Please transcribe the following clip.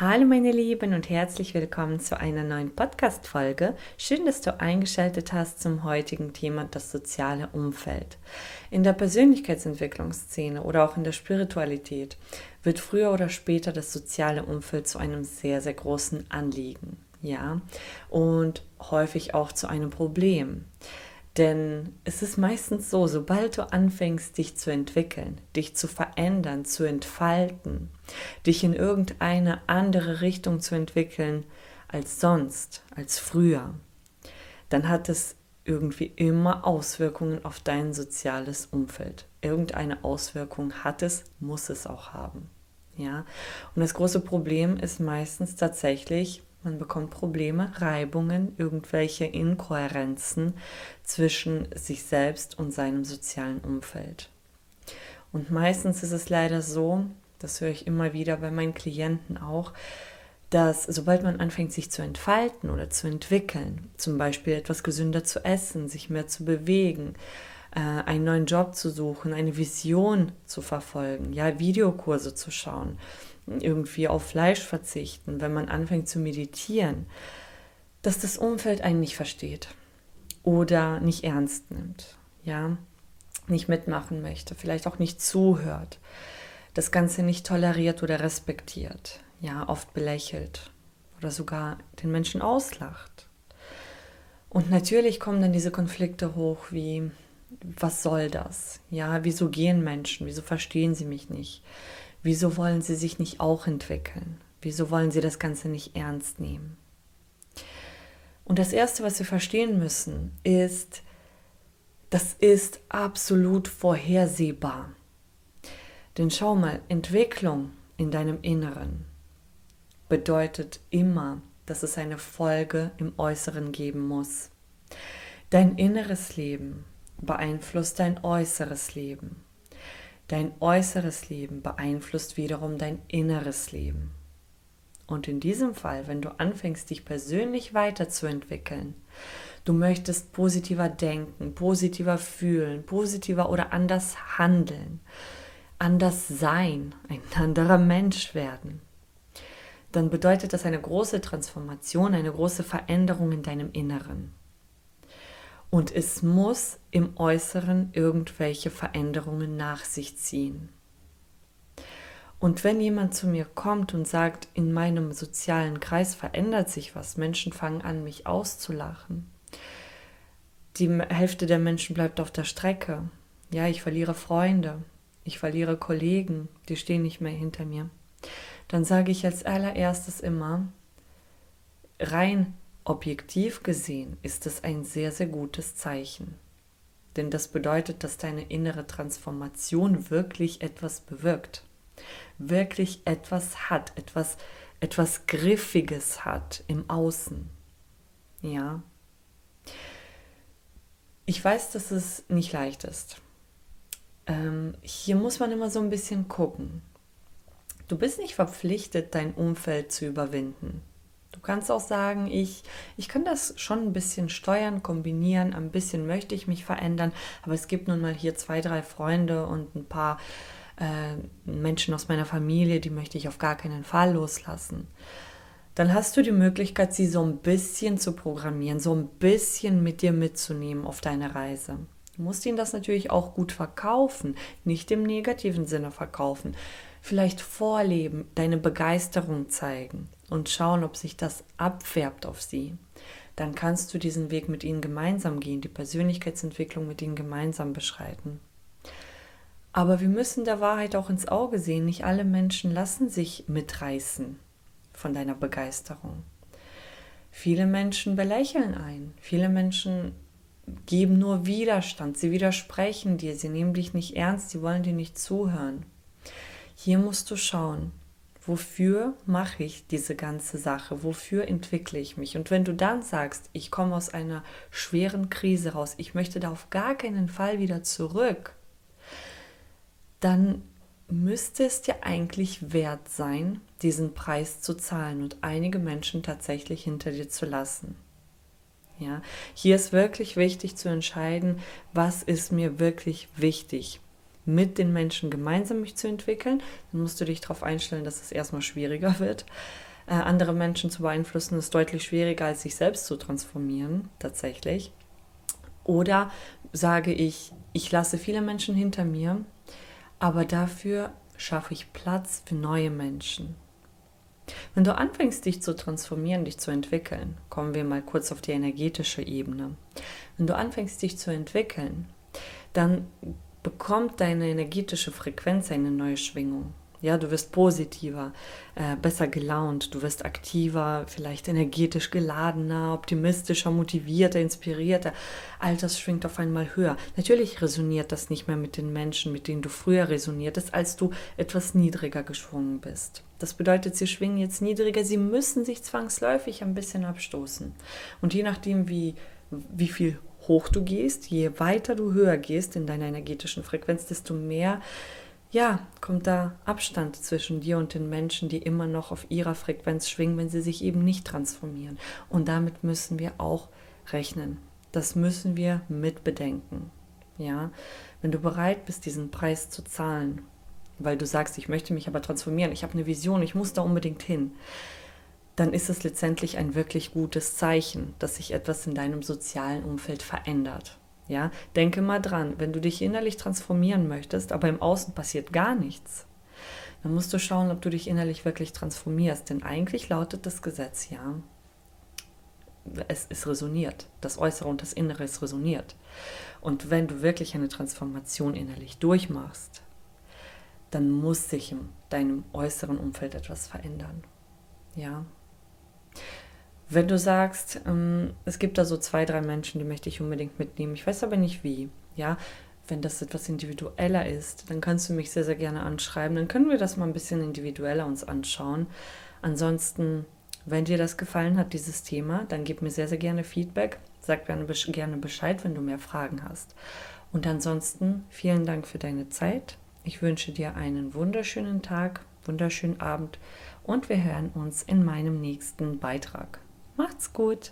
Hallo meine Lieben und herzlich willkommen zu einer neuen Podcast-Folge. Schön, dass du eingeschaltet hast zum heutigen Thema das soziale Umfeld. In der Persönlichkeitsentwicklungsszene oder auch in der Spiritualität wird früher oder später das soziale Umfeld zu einem sehr, sehr großen Anliegen. Ja, und häufig auch zu einem Problem. Denn es ist meistens so, sobald du anfängst, dich zu entwickeln, dich zu verändern, zu entfalten, dich in irgendeine andere Richtung zu entwickeln als sonst, als früher, dann hat es irgendwie immer Auswirkungen auf dein soziales Umfeld. Irgendeine Auswirkung hat es, muss es auch haben. Ja? Und das große Problem ist meistens tatsächlich, man bekommt Probleme, Reibungen, irgendwelche Inkohärenzen zwischen sich selbst und seinem sozialen Umfeld. Und meistens ist es leider so, das höre ich immer wieder bei meinen Klienten auch, dass sobald man anfängt, sich zu entfalten oder zu entwickeln, zum Beispiel etwas gesünder zu essen, sich mehr zu bewegen, äh, einen neuen Job zu suchen, eine Vision zu verfolgen, ja, Videokurse zu schauen, irgendwie auf Fleisch verzichten, wenn man anfängt zu meditieren, dass das Umfeld einen nicht versteht oder nicht ernst nimmt, ja, nicht mitmachen möchte, vielleicht auch nicht zuhört, das Ganze nicht toleriert oder respektiert, ja, oft belächelt oder sogar den Menschen auslacht. Und natürlich kommen dann diese Konflikte hoch wie, was soll das? Ja, wieso gehen Menschen? Wieso verstehen sie mich nicht? Wieso wollen sie sich nicht auch entwickeln? Wieso wollen sie das Ganze nicht ernst nehmen? Und das Erste, was wir verstehen müssen, ist, das ist absolut vorhersehbar. Denn schau mal, Entwicklung in deinem Inneren bedeutet immer, dass es eine Folge im Äußeren geben muss. Dein inneres Leben beeinflusst dein äußeres Leben. Dein äußeres Leben beeinflusst wiederum dein inneres Leben. Und in diesem Fall, wenn du anfängst, dich persönlich weiterzuentwickeln, du möchtest positiver denken, positiver fühlen, positiver oder anders handeln, anders sein, ein anderer Mensch werden, dann bedeutet das eine große Transformation, eine große Veränderung in deinem Inneren. Und es muss im Äußeren irgendwelche Veränderungen nach sich ziehen. Und wenn jemand zu mir kommt und sagt, in meinem sozialen Kreis verändert sich was, Menschen fangen an, mich auszulachen, die Hälfte der Menschen bleibt auf der Strecke, ja, ich verliere Freunde, ich verliere Kollegen, die stehen nicht mehr hinter mir, dann sage ich als allererstes immer, rein Objektiv gesehen ist es ein sehr, sehr gutes Zeichen. Denn das bedeutet, dass deine innere Transformation wirklich etwas bewirkt. Wirklich etwas hat, etwas, etwas Griffiges hat im Außen. Ja. Ich weiß, dass es nicht leicht ist. Ähm, hier muss man immer so ein bisschen gucken. Du bist nicht verpflichtet, dein Umfeld zu überwinden. Du kannst auch sagen, ich, ich kann das schon ein bisschen steuern, kombinieren, ein bisschen möchte ich mich verändern, aber es gibt nun mal hier zwei, drei Freunde und ein paar äh, Menschen aus meiner Familie, die möchte ich auf gar keinen Fall loslassen. Dann hast du die Möglichkeit, sie so ein bisschen zu programmieren, so ein bisschen mit dir mitzunehmen auf deine Reise. Du musst ihnen das natürlich auch gut verkaufen, nicht im negativen Sinne verkaufen. Vielleicht vorleben, deine Begeisterung zeigen und schauen, ob sich das abfärbt auf sie. Dann kannst du diesen Weg mit ihnen gemeinsam gehen, die Persönlichkeitsentwicklung mit ihnen gemeinsam beschreiten. Aber wir müssen der Wahrheit auch ins Auge sehen, nicht alle Menschen lassen sich mitreißen von deiner Begeisterung. Viele Menschen belächeln ein, viele Menschen geben nur Widerstand, sie widersprechen dir, sie nehmen dich nicht ernst, sie wollen dir nicht zuhören. Hier musst du schauen, wofür mache ich diese ganze Sache, wofür entwickle ich mich. Und wenn du dann sagst, ich komme aus einer schweren Krise raus, ich möchte da auf gar keinen Fall wieder zurück, dann müsste es dir eigentlich wert sein, diesen Preis zu zahlen und einige Menschen tatsächlich hinter dir zu lassen. Ja, hier ist wirklich wichtig zu entscheiden, was ist mir wirklich wichtig mit den Menschen gemeinsam mich zu entwickeln. Dann musst du dich darauf einstellen, dass es erstmal schwieriger wird. äh, andere Menschen zu beeinflussen ist deutlich schwieriger, als sich selbst zu transformieren, tatsächlich. Oder sage ich, ich lasse viele Menschen hinter mir, aber dafür schaffe ich Platz für neue Menschen. Wenn du anfängst, dich zu transformieren, dich zu entwickeln, kommen wir mal kurz auf die energetische Ebene. Wenn du anfängst, dich zu entwickeln, dann bekommt deine energetische Frequenz eine neue Schwingung. Ja, du wirst positiver, äh, besser gelaunt, du wirst aktiver, vielleicht energetisch geladener, optimistischer, motivierter, inspirierter. All das schwingt auf einmal höher. Natürlich resoniert das nicht mehr mit den Menschen, mit denen du früher resoniertest, als du etwas niedriger geschwungen bist. Das bedeutet, sie schwingen jetzt niedriger, sie müssen sich zwangsläufig ein bisschen abstoßen. Und je nachdem, wie, wie viel hoch du gehst, je weiter du höher gehst in deiner energetischen Frequenz, desto mehr ja, kommt da Abstand zwischen dir und den Menschen, die immer noch auf ihrer Frequenz schwingen, wenn sie sich eben nicht transformieren. Und damit müssen wir auch rechnen. Das müssen wir mit bedenken. Ja, wenn du bereit bist, diesen Preis zu zahlen, weil du sagst, ich möchte mich aber transformieren, ich habe eine Vision, ich muss da unbedingt hin, dann ist es letztendlich ein wirklich gutes Zeichen, dass sich etwas in deinem sozialen Umfeld verändert. Ja, denke mal dran, wenn du dich innerlich transformieren möchtest, aber im Außen passiert gar nichts, dann musst du schauen, ob du dich innerlich wirklich transformierst. Denn eigentlich lautet das Gesetz ja, es ist resoniert. Das Äußere und das Innere ist resoniert. Und wenn du wirklich eine Transformation innerlich durchmachst, dann muss sich in deinem äußeren Umfeld etwas verändern. Ja. Wenn du sagst, ähm, es gibt da so zwei, drei Menschen, die möchte ich unbedingt mitnehmen, ich weiß aber nicht wie, ja, wenn das etwas individueller ist, dann kannst du mich sehr, sehr gerne anschreiben. Dann können wir das mal ein bisschen individueller uns anschauen. Ansonsten, wenn dir das gefallen hat, dieses Thema, dann gib mir sehr, sehr gerne Feedback. Sag gerne Bescheid, wenn du mehr Fragen hast. Und ansonsten, vielen Dank für deine Zeit. Ich wünsche dir einen wunderschönen Tag, wunderschönen Abend und wir hören uns in meinem nächsten Beitrag. Macht's gut!